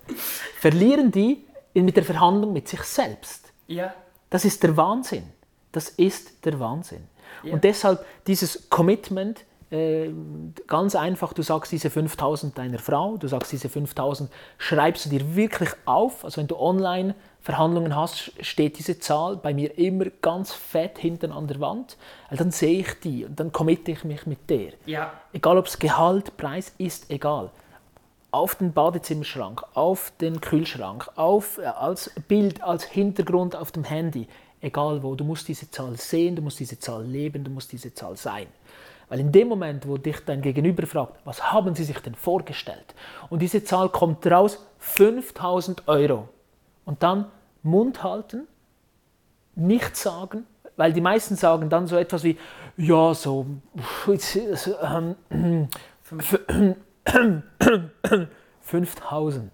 verlieren die mit der Verhandlung mit sich selbst. Ja. Das ist der Wahnsinn. Das ist der Wahnsinn. Ja. Und deshalb dieses Commitment, äh, ganz einfach, du sagst diese 5000 deiner Frau, du sagst diese 5000, schreibst du dir wirklich auf. Also wenn du online Verhandlungen hast, steht diese Zahl bei mir immer ganz fett hinten an der Wand. Weil dann sehe ich die und dann committe ich mich mit der. Ja. Egal ob es Gehalt, Preis ist, egal. Auf den Badezimmerschrank, auf den Kühlschrank, auf, äh, als Bild, als Hintergrund auf dem Handy, egal wo. Du musst diese Zahl sehen, du musst diese Zahl leben, du musst diese Zahl sein. Weil in dem Moment, wo dich dein Gegenüber fragt, was haben Sie sich denn vorgestellt? Und diese Zahl kommt raus, 5000 Euro. Und dann Mund halten, nichts sagen, weil die meisten sagen dann so etwas wie, ja, so, ähm, 5000.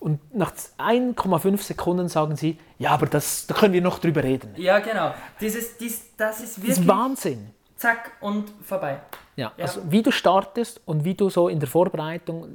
Und nach 1,5 Sekunden sagen sie, ja, aber das, da können wir noch drüber reden. Ja, genau. Dieses, dies, das ist Das wirklich. ist Wahnsinn. Zack und vorbei. Ja, Ja. Also wie du startest und wie du so in der Vorbereitung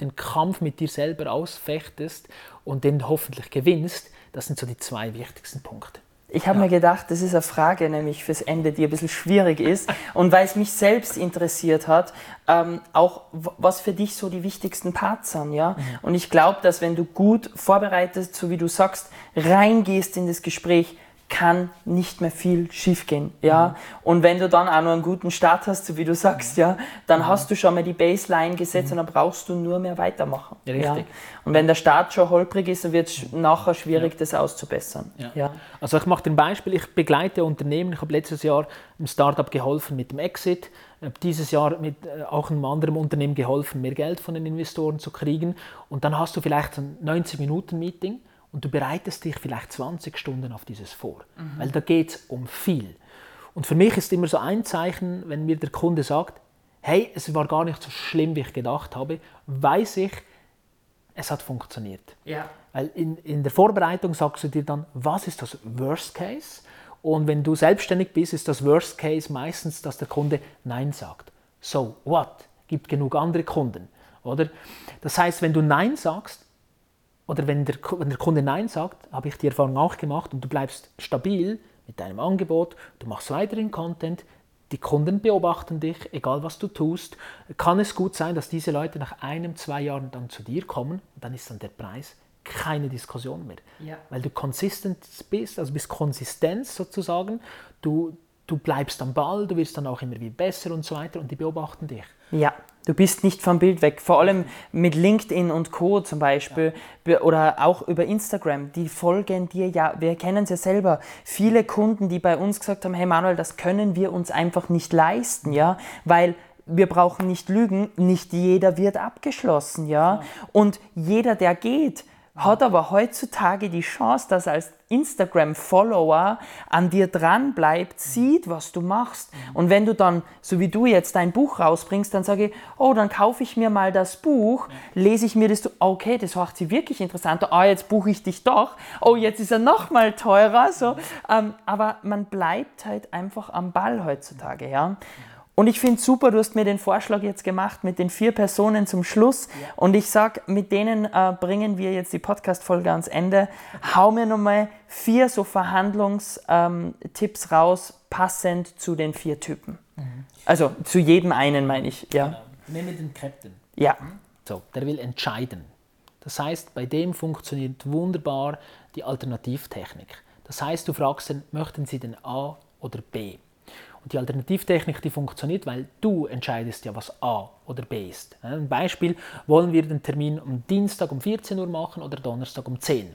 den Kampf mit dir selber ausfechtest und den hoffentlich gewinnst, das sind so die zwei wichtigsten Punkte. Ich habe mir gedacht, das ist eine Frage nämlich fürs Ende, die ein bisschen schwierig ist. Und weil es mich selbst interessiert hat, ähm, auch was für dich so die wichtigsten Parts sind. Ja? Und ich glaube, dass wenn du gut vorbereitet, so wie du sagst, reingehst in das Gespräch, kann nicht mehr viel schiefgehen. Ja? Und wenn du dann auch noch einen guten Start hast, so wie du sagst, ja, dann hast du schon mal die Baseline gesetzt und dann brauchst du nur mehr weitermachen. Ja, richtig. Und wenn der Start schon holprig ist, dann wird es nachher schwierig, das auszubessern. Ja. Also ich mache dir ein Beispiel. Ich begleite Unternehmen. Ich habe letztes Jahr einem Startup geholfen mit dem Exit. Habe dieses Jahr mit äh, auch einem anderen Unternehmen geholfen, mehr Geld von den Investoren zu kriegen. Und dann hast du vielleicht ein 90-Minuten-Meeting und du bereitest dich vielleicht 20 Stunden auf dieses vor. Weil da geht es um viel. Und für mich ist immer so ein Zeichen, wenn mir der Kunde sagt, hey, es war gar nicht so schlimm, wie ich gedacht habe, weiß ich, es hat funktioniert. Ja. Weil in, in der Vorbereitung sagst du dir dann, was ist das Worst Case? Und wenn du selbstständig bist, ist das Worst Case meistens, dass der Kunde Nein sagt. So, what? Gibt genug andere Kunden, oder? Das heißt, wenn du Nein sagst, oder wenn der, wenn der Kunde Nein sagt, habe ich die Erfahrung auch gemacht und du bleibst stabil mit deinem Angebot, du machst weiterhin Content, die Kunden beobachten dich, egal was du tust, kann es gut sein, dass diese Leute nach einem, zwei Jahren dann zu dir kommen und dann ist dann der Preis keine Diskussion mehr. Ja. Weil du konsistent bist, also bist Konsistenz sozusagen, du, du bleibst am Ball, du wirst dann auch immer wie besser und so weiter und die beobachten dich. Ja, du bist nicht vom Bild weg. Vor allem mit LinkedIn und Co. zum Beispiel be- oder auch über Instagram. Die folgen dir ja, wir kennen es ja selber. Viele Kunden, die bei uns gesagt haben, hey Manuel, das können wir uns einfach nicht leisten, ja, weil wir brauchen nicht lügen, nicht jeder wird abgeschlossen, ja. Und jeder, der geht, hat aber heutzutage die Chance, dass als Instagram-Follower an dir dran bleibt, sieht, was du machst. Und wenn du dann, so wie du jetzt dein Buch rausbringst, dann sage ich, oh, dann kaufe ich mir mal das Buch, lese ich mir das, okay, das macht sie wirklich interessant, ah, jetzt buche ich dich doch, oh, jetzt ist er noch mal teurer, so. Ähm, aber man bleibt halt einfach am Ball heutzutage, ja. Und ich finde super, du hast mir den Vorschlag jetzt gemacht mit den vier Personen zum Schluss. Und ich sag, mit denen äh, bringen wir jetzt die Podcast-Folge ans Ende. Hau mir nochmal vier so Verhandlungstipps ähm, raus, passend zu den vier Typen. Also zu jedem einen, meine ich. Ja. Nehmen wir den Captain. ja. So, der will entscheiden. Das heißt, bei dem funktioniert wunderbar die Alternativtechnik. Das heißt, du fragst ihn, möchten Sie denn A oder B? Und die Alternativtechnik, die funktioniert, weil du entscheidest ja, was A oder B ist. Ein Beispiel, wollen wir den Termin am Dienstag um 14 Uhr machen oder Donnerstag um 10 Uhr?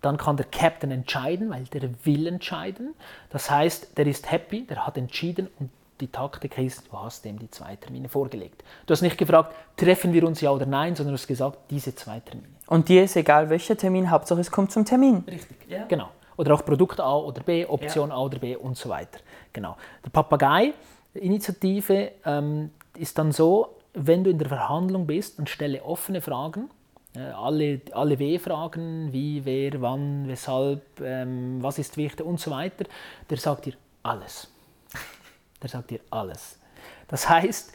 Dann kann der Captain entscheiden, weil der will entscheiden. Das heißt, der ist happy, der hat entschieden und die Taktik ist, du hast dem die zwei Termine vorgelegt. Du hast nicht gefragt, treffen wir uns ja oder nein, sondern du hast gesagt, diese zwei Termine. Und dir ist egal, welcher Termin, Hauptsache es kommt zum Termin. Richtig, ja. genau. Oder auch Produkt A oder B, Option ja. A oder B und so weiter. Genau. Der Papagei-Initiative ähm, ist dann so, wenn du in der Verhandlung bist und stelle offene Fragen, äh, alle, alle W-Fragen, wie, wer, wann, weshalb, ähm, was ist wichtig und so weiter, der sagt dir alles. Der sagt dir alles. Das heißt,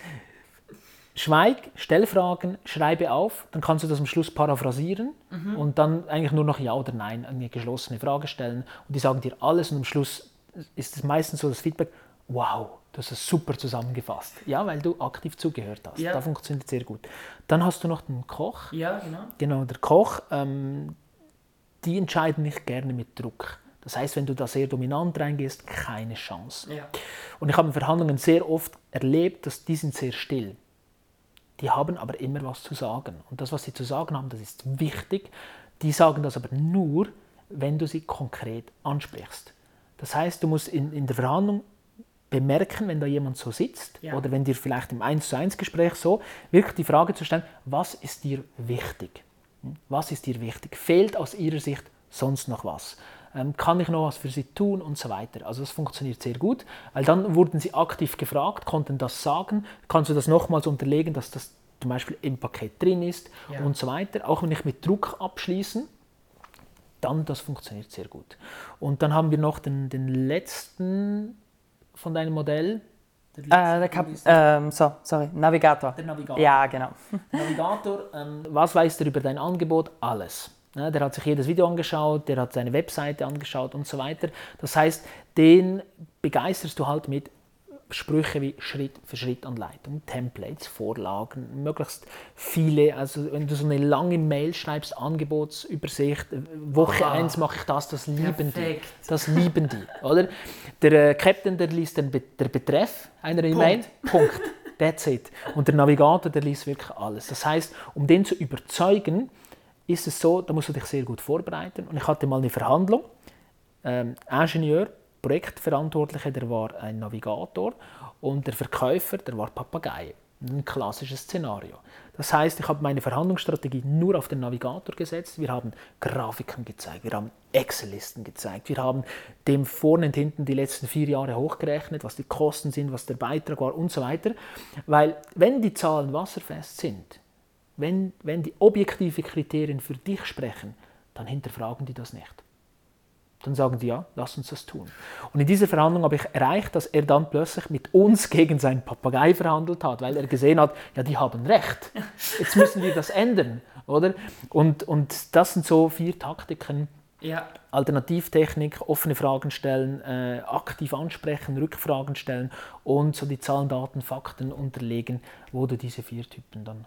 schweig, stell Fragen, schreibe auf, dann kannst du das am Schluss paraphrasieren mhm. und dann eigentlich nur noch Ja oder Nein eine geschlossene Frage stellen und die sagen dir alles und am Schluss ist es meistens so das Feedback, wow, du hast es super zusammengefasst. Ja, weil du aktiv zugehört hast. Ja. Da funktioniert es sehr gut. Dann hast du noch den Koch. Ja, genau. Genau, der Koch, ähm, die entscheiden nicht gerne mit Druck. Das heißt, wenn du da sehr dominant reingehst, keine Chance. Ja. Und ich habe in Verhandlungen sehr oft erlebt, dass die sind sehr still. Die haben aber immer was zu sagen. Und das, was sie zu sagen haben, das ist wichtig. Die sagen das aber nur, wenn du sie konkret ansprichst. Das heißt, du musst in, in der Verhandlung bemerken, wenn da jemand so sitzt ja. oder wenn dir vielleicht im 1 zu 1 Gespräch so wirklich die Frage zu stellen, was ist dir wichtig? Hm? Was ist dir wichtig? Fehlt aus ihrer Sicht sonst noch was? Ähm, kann ich noch was für sie tun und so weiter. Also das funktioniert sehr gut, weil dann wurden sie aktiv gefragt, konnten das sagen, kannst du das nochmals unterlegen, dass das zum Beispiel im Paket drin ist ja. und so weiter. Auch wenn ich mit Druck abschließen, dann das funktioniert sehr gut. Und dann haben wir noch den, den letzten von deinem Modell? Der, äh, der ähm, so, sorry, Navigator. Der Navigator. Ja, genau. Navigator, ähm, was weißt du über dein Angebot? Alles. Ja, der hat sich jedes Video angeschaut, der hat seine Webseite angeschaut und so weiter. Das heißt, den begeisterst du halt mit Sprüche wie Schritt für Schritt Anleitung, Templates, Vorlagen, möglichst viele. Also wenn du so eine lange Mail schreibst, Angebotsübersicht, Woche 1 mache ich das, das lieben Perfekt. die. Das lieben die, oder? Der äh, Captain, der liest den Be der Betreff einer E-Mail, Punkt. Punkt. That's it. Und der Navigator, der liest wirklich alles. Das heißt, um den zu überzeugen, ist es so, da musst du dich sehr gut vorbereiten. Und ich hatte mal eine Verhandlung, ähm, Ingenieur, Projektverantwortliche, der war ein Navigator und der Verkäufer, der war Papagei. Ein klassisches Szenario. Das heißt, ich habe meine Verhandlungsstrategie nur auf den Navigator gesetzt. Wir haben Grafiken gezeigt, wir haben Excel-Listen gezeigt, wir haben dem vorne und hinten die letzten vier Jahre hochgerechnet, was die Kosten sind, was der Beitrag war und so weiter. Weil wenn die Zahlen wasserfest sind, wenn, wenn die objektive Kriterien für dich sprechen, dann hinterfragen die das nicht. Dann sagen die, ja, lass uns das tun. Und in dieser Verhandlung habe ich erreicht, dass er dann plötzlich mit uns gegen seinen Papagei verhandelt hat, weil er gesehen hat, ja, die haben recht. Jetzt müssen wir das ändern, oder? Und, und das sind so vier Taktiken. Ja. Alternativtechnik, offene Fragen stellen, äh, aktiv ansprechen, Rückfragen stellen und so die Zahlen, Daten, Fakten unterlegen, wo du diese vier Typen dann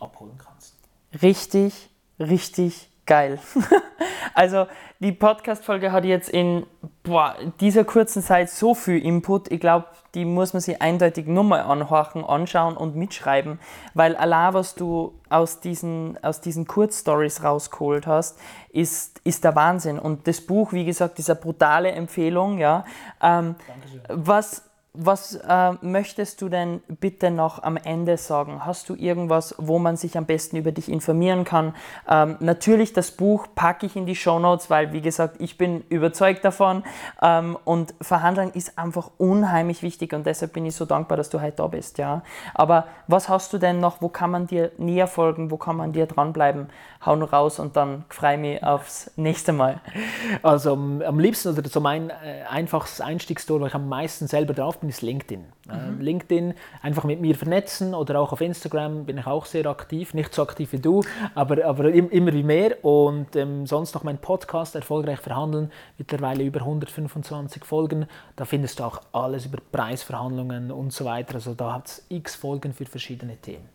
abholen kannst. Richtig, richtig geil. also die Podcast-Folge hat jetzt in boah, dieser kurzen Zeit so viel Input. Ich glaube, die muss man sich eindeutig nur mal anhorchen, anschauen und mitschreiben, weil allein was du aus diesen, aus diesen Kurzstories rausgeholt hast, ist, ist der Wahnsinn. Und das Buch, wie gesagt, ist eine brutale Empfehlung. Ja. Ähm, was was äh, möchtest du denn bitte noch am Ende sagen? Hast du irgendwas, wo man sich am besten über dich informieren kann? Ähm, natürlich, das Buch packe ich in die Show Notes, weil, wie gesagt, ich bin überzeugt davon. Ähm, und Verhandeln ist einfach unheimlich wichtig und deshalb bin ich so dankbar, dass du heute da bist. Ja? Aber was hast du denn noch? Wo kann man dir näher folgen? Wo kann man dir dranbleiben? Hau nur raus und dann freue mich aufs nächste Mal. Also am liebsten oder so mein äh, einfachstes Einstiegstor, wo ich am meisten selber drauf bin, ist LinkedIn. Mhm. LinkedIn einfach mit mir vernetzen oder auch auf Instagram bin ich auch sehr aktiv. Nicht so aktiv wie du, aber, aber immer wie mehr. Und ähm, sonst noch mein Podcast Erfolgreich verhandeln. Mittlerweile über 125 Folgen. Da findest du auch alles über Preisverhandlungen und so weiter. Also da hat es x Folgen für verschiedene Themen.